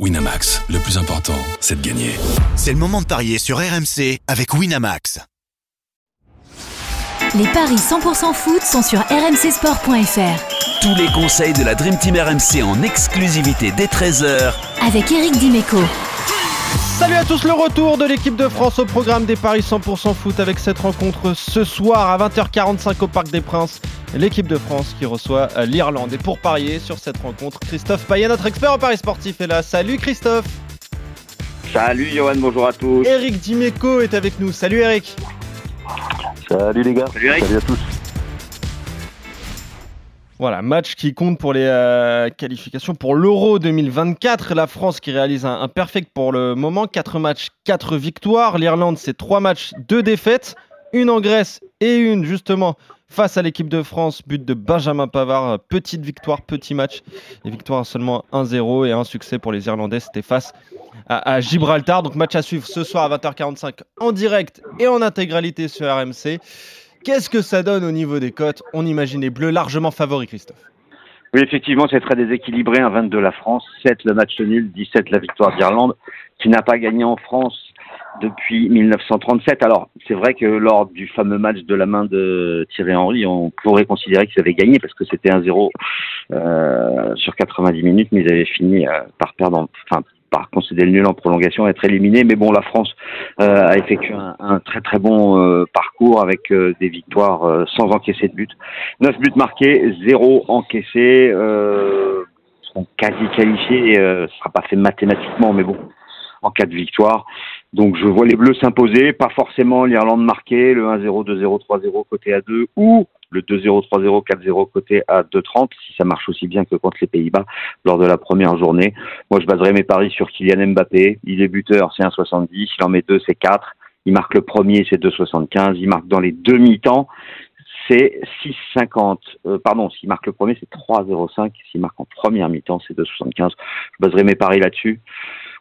Winamax, le plus important, c'est de gagner. C'est le moment de parier sur RMC avec Winamax. Les paris 100% foot sont sur rmcsport.fr. Tous les conseils de la Dream Team RMC en exclusivité dès 13h Avec Eric Dimeco. Salut à tous, le retour de l'équipe de France au programme des Paris 100% foot avec cette rencontre ce soir à 20h45 au Parc des Princes. L'équipe de France qui reçoit euh, l'Irlande. Et pour parier sur cette rencontre, Christophe Payet, notre expert en Paris sportif, est là. Salut Christophe Salut Johan, bonjour à tous. Eric Dimeco est avec nous. Salut Eric Salut les gars. Salut, Eric. à tous. Voilà, match qui compte pour les euh, qualifications pour l'Euro 2024. La France qui réalise un, un perfect pour le moment. 4 matchs, 4 victoires. L'Irlande, c'est 3 matchs, 2 défaites. Une en Grèce et une justement face à l'équipe de France. But de Benjamin Pavard. Petite victoire, petit match. Et victoire seulement 1-0 et un succès pour les Irlandais. C'était face à, à Gibraltar. Donc match à suivre ce soir à 20h45 en direct et en intégralité sur RMC. Qu'est-ce que ça donne au niveau des cotes? On imagine les Bleus largement favoris, Christophe. Oui, effectivement, c'est très déséquilibré. Un 22 la France, 7 le match nul, 17 la victoire d'Irlande, qui n'a pas gagné en France depuis 1937. Alors, c'est vrai que lors du fameux match de la main de Thierry Henry, on pourrait considérer qu'ils avaient gagné parce que c'était 1-0 euh, sur 90 minutes, mais ils avaient fini euh, par perdre, en- enfin, par concéder le nul en prolongation, être éliminé. Mais bon, la France euh, a effectué un, très très bon euh, parcours avec euh, des victoires euh, sans encaisser de but. 9 buts marqués, 0 encaissés. Euh, seront quasi qualifiés. Euh, ce sera pas fait mathématiquement, mais bon, en cas de victoire. Donc je vois les Bleus s'imposer, pas forcément l'Irlande marquer, le 1-0, 2-0, 3-0 côté A2 ou le 2-0, 3-0, 4-0 côté A2-30 si ça marche aussi bien que contre les Pays-Bas lors de la première journée. Moi je baserai mes paris sur Kylian Mbappé. Il est buteur, c'est 1,70. Il en met deux, c'est 4. Il marque le premier, c'est 2,75. Il marque dans les demi-temps, c'est 6,50. Euh, pardon, s'il marque le premier, c'est 3,05. S'il marque en première mi-temps, c'est 2,75. Je baserai mes paris là-dessus.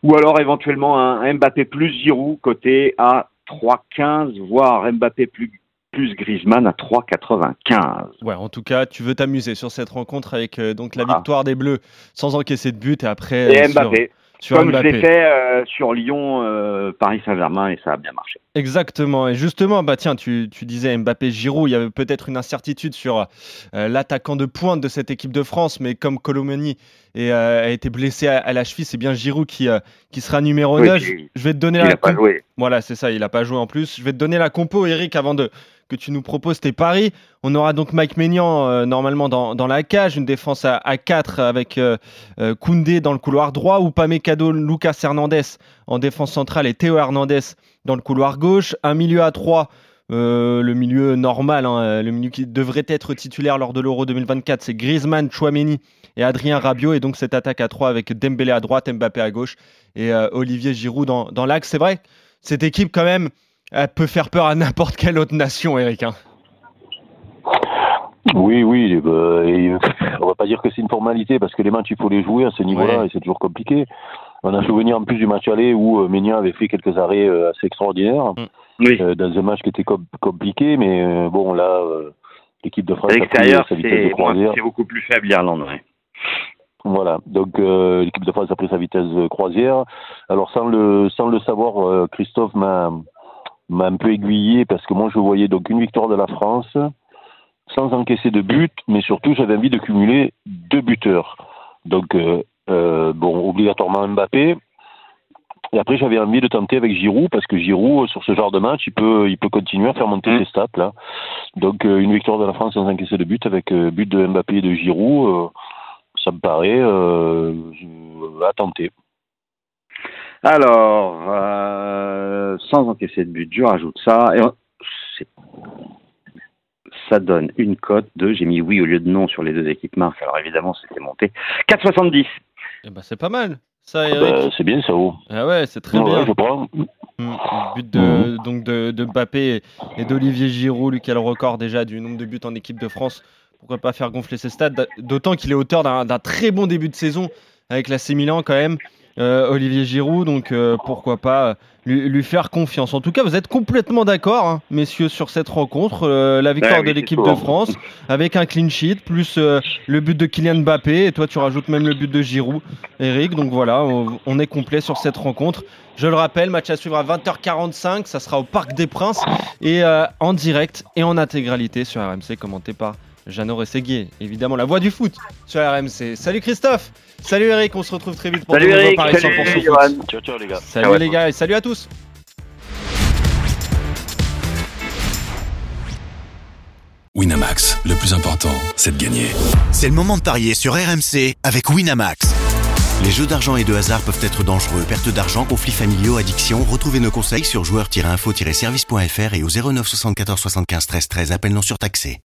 Ou alors éventuellement un, Mbappé plus Giroud côté à 3,15, voire Mbappé plus, plus Griezmann à 3,95. Ouais, en tout cas, tu veux t'amuser sur cette rencontre avec euh, donc la Ah. victoire des Bleus sans encaisser de but et après Et euh, sur- Mbappé, sur, comme Mbappé. je l'ai fait euh, sur Lyon, euh, Paris Saint-Germain, et ça a bien marché. Exactement. Et justement, bah tiens, tu, tu disais Mbappé Giroud, il y avait peut-être une incertitude sur euh, l'attaquant de pointe de cette équipe de France, mais comme Colomani a été blessé à, à la cheville, c'est bien Giroud qui, qui sera numéro Oui, 9. il- Je vais te donner Il la n'a pas joué. Voilà, c'est ça, il n'a pas joué en plus. Je vais te donner la compo, Eric, avant de tu nous proposes tes paris. On aura donc Mike Maignan euh, normalement dans, la cage, une défense à, à 4 avec euh, euh, Koundé dans le couloir droit, ou Pamecado, Lucas Hernandez en défense centrale et Théo Hernandez dans le couloir gauche, un milieu à 3 le milieu normal, hein, le milieu qui devrait être titulaire lors de l'Euro 2024, c'est Griezmann, Chouameni et Adrien Rabiot. Et donc cette attaque à 3 avec Dembélé à droite, Mbappé à gauche et Olivier Giroud dans l'axe. C'est vrai, cette équipe quand même, elle peut faire peur à n'importe quelle autre nation, Eric. hein. Oui, oui, bah, et, on va pas dire que c'est une formalité parce que les matchs il faut les jouer à ce niveau-là Ouais. et c'est toujours compliqué. On a souvenir en plus du match aller où euh, Ménia avait fait quelques arrêts euh, assez extraordinaires Oui. euh, dans un match qui était com- compliqué, mais euh, bon là, euh, l'équipe de France À a pris l'extérieur, sa vitesse de c'est croisière. c'est beaucoup plus faible l'Irlande. Ouais. Voilà, donc euh, l'équipe de France a pris sa vitesse de croisière. Alors sans le sans le savoir, euh, Christophe m'a m'a un peu aiguillé parce que moi je voyais donc une victoire de la France sans encaisser de but, mais surtout j'avais envie de cumuler deux buteurs. Donc euh, euh, bon, obligatoirement Mbappé. Et après j'avais envie de tenter avec Giroud parce que Giroud sur ce genre de match il peut il peut continuer à faire monter Mm. ses stats là. Donc euh, une victoire de la France sans encaisser de but avec euh, but de Mbappé et de Giroud. euh, ça me paraît euh, à tenter. Alors, euh, sans encaisser de but, je rajoute ça. Et on- ça donne une cote de, j'ai mis oui au lieu de non sur les deux équipes minces, alors évidemment c'était monté, 4,70. Eh ben, c'est pas mal, ça, Ah bah, c'est bien ça. Oh. Ah ouais, c'est très bien. je prends. Mm, le but de, donc de, de Mbappé et, d'Olivier Giroud, lui qui a le record déjà du nombre de buts en équipe de France. Pourquoi pas faire gonfler ses stats D'autant qu'il est auteur d'un très bon début de saison avec la Milan quand même. Euh, Olivier Giroud, donc euh, pourquoi pas lui, lui faire confiance. En tout cas, vous êtes complètement d'accord, hein, messieurs, sur cette rencontre. Euh, la victoire Ouais, oui, de l'équipe de hein. France avec un clean sheet, plus euh, le but de Kylian Mbappé, et toi tu rajoutes même le but de Giroud, Eric. Donc voilà, on, on est complet sur cette rencontre. Je le rappelle, match à suivre à 20h45, ça sera au Parc des Princes et euh, en direct et en intégralité sur RMC, commenté par Jeannot Rességuier. Évidemment, la voix du foot sur RMC. Salut Christophe Salut Eric, on se retrouve très vite pour Salut de nouveaux Eric, paris salut 100% foot. Ciao, ciao les gars. Salut Ciao les gars et salut à tous Winamax, le plus important, c'est de gagner. C'est le moment de parier sur RMC avec Winamax. Les jeux d'argent et de hasard peuvent être dangereux. Perte d'argent, conflits familiaux, addiction. Retrouvez nos conseils sur joueurs-info-service.fr et au 09 74 75 13 13. Appel non surtaxé.